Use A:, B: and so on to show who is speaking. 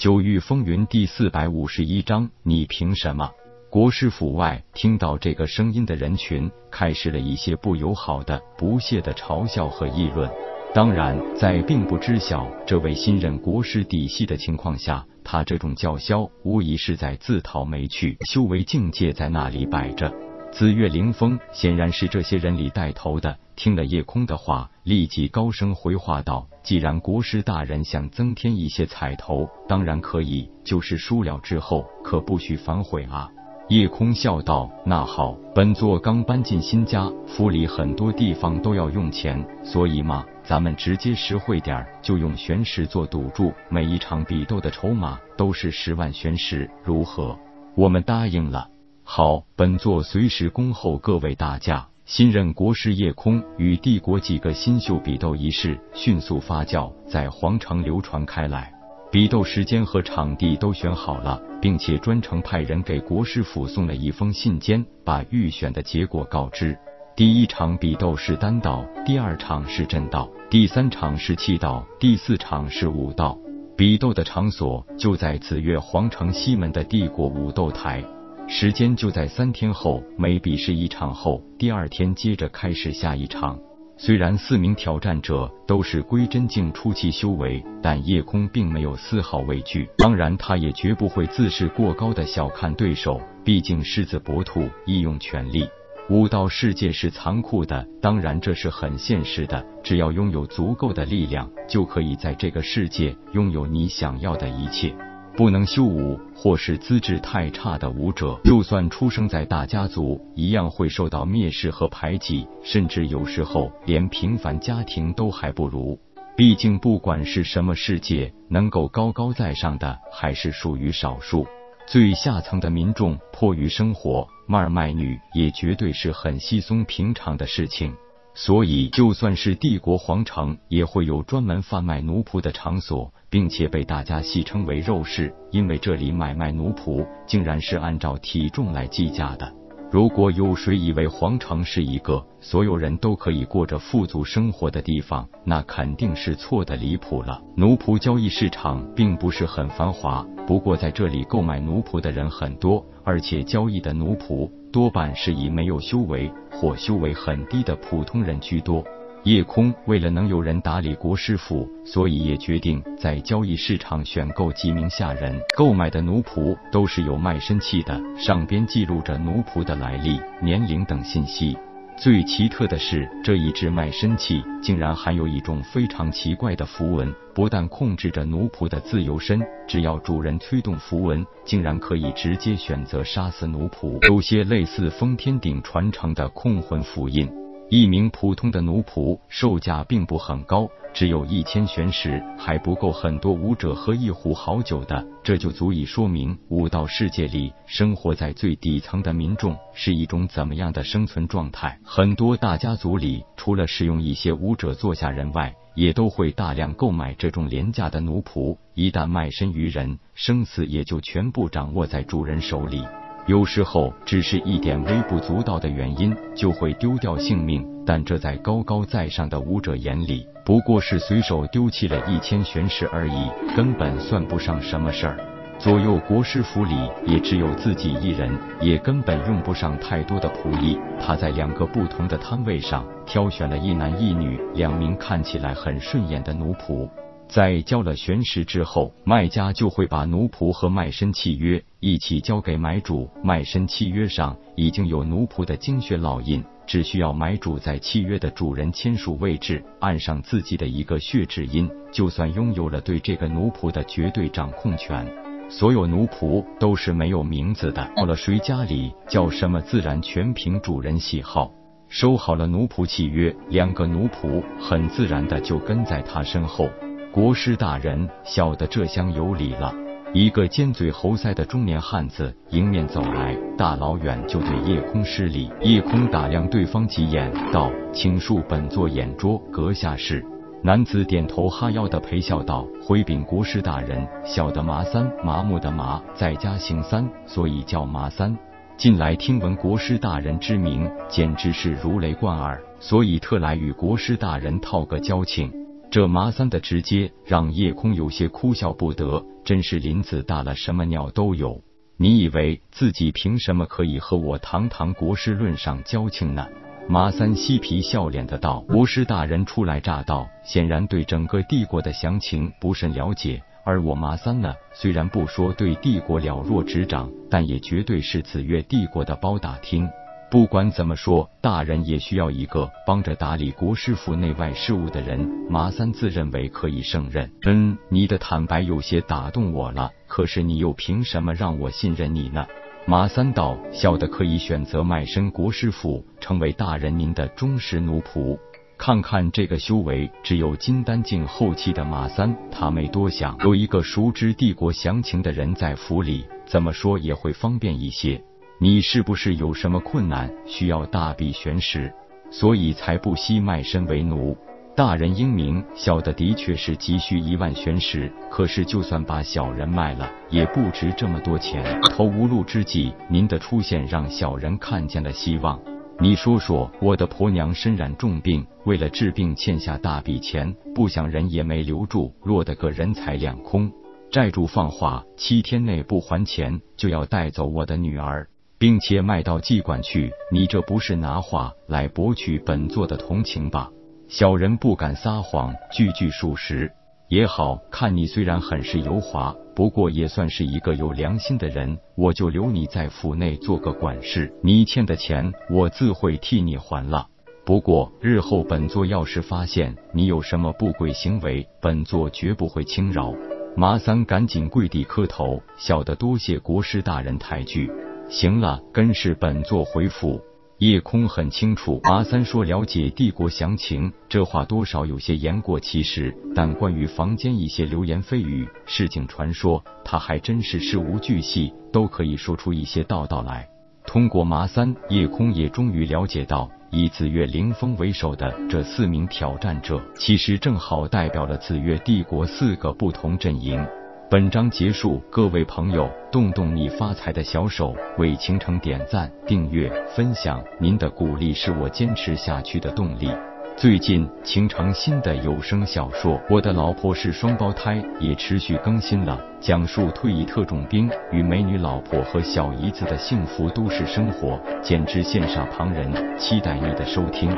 A: 九域风云第四百五十一章，你凭什么？国师府外，听到这个声音的人群，开始了一些不友好的、不屑的嘲笑和议论。当然，在并不知晓这位新任国师底细的情况下，他这种叫嚣无疑是在自讨没趣。修为境界在那里摆着，紫月凌风显然是这些人里带头的。听了叶空的话，立即高声回话道：“既然国师大人想增添一些彩头，当然可以。就是输了之后，可不许反悔啊！”叶空笑道：“那好，本座刚搬进新家，府里很多地方都要用钱，所以嘛，咱们直接实惠点儿，就用玄石做赌注，每一场比斗的筹码都是十万玄石，如何？”我们答应了。好，本座随时恭候各位大驾。新任国师叶空与帝国几个新秀比斗一事迅速发酵，在皇城流传开来。比斗时间和场地都选好了，并且专程派人给国师府送了一封信笺，把预选的结果告知。第一场比斗是单道，第二场是阵道，第三场是气道，第四场是武道。比斗的场所就在紫月皇城西门的帝国武斗台，时间就在三天后。每比试一场后，第二天接着开始下一场。虽然四名挑战者都是归真境初期修为，但叶空并没有丝毫畏惧。当然，他也绝不会自视过高的小看对手，毕竟狮子搏兔，一用全力。武道世界是残酷的，当然这是很现实的。只要拥有足够的力量，就可以在这个世界拥有你想要的一切。不能修武或是资质太差的武者，就算出生在大家族，一样会受到蔑视和排挤，甚至有时候连平凡家庭都还不如。毕竟，不管是什么世界，能够高高在上的还是属于少数。最下层的民众迫于生活，卖儿卖女也绝对是很稀松平常的事情。所以，就算是帝国皇城，也会有专门贩卖奴仆的场所。并且被大家戏称为肉市，因为这里买卖奴仆竟然是按照体重来计价的。如果有谁以为皇城是一个所有人都可以过着富足生活的地方，那肯定是错的离谱了。奴仆交易市场并不是很繁华，不过在这里购买奴仆的人很多，而且交易的奴仆多半是以没有修为或修为很低的普通人居多。叶空为了能有人打理国师府，所以也决定在交易市场选购几名下人。购买的奴仆都是有卖身契的，上边记录着奴仆的来历、年龄等信息。最奇特的是，这一只卖身契竟然含有一种非常奇怪的符文，不但控制着奴仆的自由身，只要主人催动符文，竟然可以直接选择杀死奴仆，有些类似封天鼎传承的控魂符印。一名普通的奴仆售价并不很高，只有一千玄石，还不够很多武者喝一壶好酒的。这就足以说明武道世界里生活在最底层的民众是一种怎么样的生存状态。很多大家族里，除了使用一些武者做下人外，也都会大量购买这种廉价的奴仆。一旦卖身于人，生死也就全部掌握在主人手里。有时候只是一点微不足道的原因，就会丢掉性命。但这在高高在上的武者眼里，不过是随手丢弃了一千玄石而已，根本算不上什么事儿。左右国师府里也只有自己一人，也根本用不上太多的仆役。他在两个不同的摊位上挑选了一男一女两名看起来很顺眼的奴仆。在交了玄石之后，卖家就会把奴仆和卖身契约一起交给买主。卖身契约上已经有奴仆的精血烙印，只需要买主在契约的主人签署位置按上自己的一个血指印，就算拥有了对这个奴仆的绝对掌控权。所有奴仆都是没有名字的，到了谁家里叫什么，自然全凭主人喜好。收好了奴仆契约，两个奴仆很自然的就跟在他身后。国师大人，小的这厢有礼了。一个尖嘴猴腮的中年汉子迎面走来，大老远就对叶空施礼。叶空打量对方几眼，道：“请恕本座眼拙，阁下是？”男子点头哈腰的陪笑道：“回禀国师大人，小的麻三，麻木的麻，在家行三，所以叫麻三。近来听闻国师大人之名，简直是如雷贯耳，所以特来与国师大人套个交情。”这麻三的直接让叶空有些哭笑不得，真是林子大了，什么鸟都有。你以为自己凭什么可以和我堂堂国师论上交情呢？麻三嬉皮笑脸的道：“国师大人初来乍到，显然对整个帝国的详情不甚了解。而我麻三呢，虽然不说对帝国了若指掌，但也绝对是紫月帝国的包打听。”不管怎么说，大人也需要一个帮着打理国师府内外事务的人。马三自认为可以胜任。嗯，你的坦白有些打动我了。可是你又凭什么让我信任你呢？马三道：小的可以选择卖身国师府，成为大人您的忠实奴仆。看看这个修为只有金丹境后期的马三，他没多想，有一个熟知帝国详情的人在府里，怎么说也会方便一些。你是不是有什么困难需要大笔悬石，所以才不惜卖身为奴？大人英明，小的的确是急需一万悬石，可是就算把小人卖了，也不值这么多钱。投无路之际，您的出现让小人看见了希望。你说说，我的婆娘身染重病，为了治病欠下大笔钱，不想人也没留住，落得个人财两空。债主放话，七天内不还钱，就要带走我的女儿。并且卖到妓馆去，你这不是拿话来博取本座的同情吧？小人不敢撒谎，句句属实也好看。你虽然很是油滑，不过也算是一个有良心的人，我就留你在府内做个管事。你欠的钱，我自会替你还了。不过日后本座要是发现你有什么不轨行为，本座绝不会轻饶。马三赶紧跪地磕头，小的多谢国师大人抬举。行了，跟是本座回府。叶空很清楚，麻三说了解帝国详情，这话多少有些言过其实。但关于房间一些流言蜚语、市井传说，他还真是事无巨细，都可以说出一些道道来。通过麻三，叶空也终于了解到，以紫月凌风为首的这四名挑战者，其实正好代表了紫月帝国四个不同阵营。本章结束，各位朋友，动动你发财的小手，为倾城点赞、订阅、分享，您的鼓励是我坚持下去的动力。最近，倾城新的有声小说《我的老婆是双胞胎》也持续更新了，讲述退役特种兵与美女老婆和小姨子的幸福都市生活，简直羡煞旁人。期待你的收听。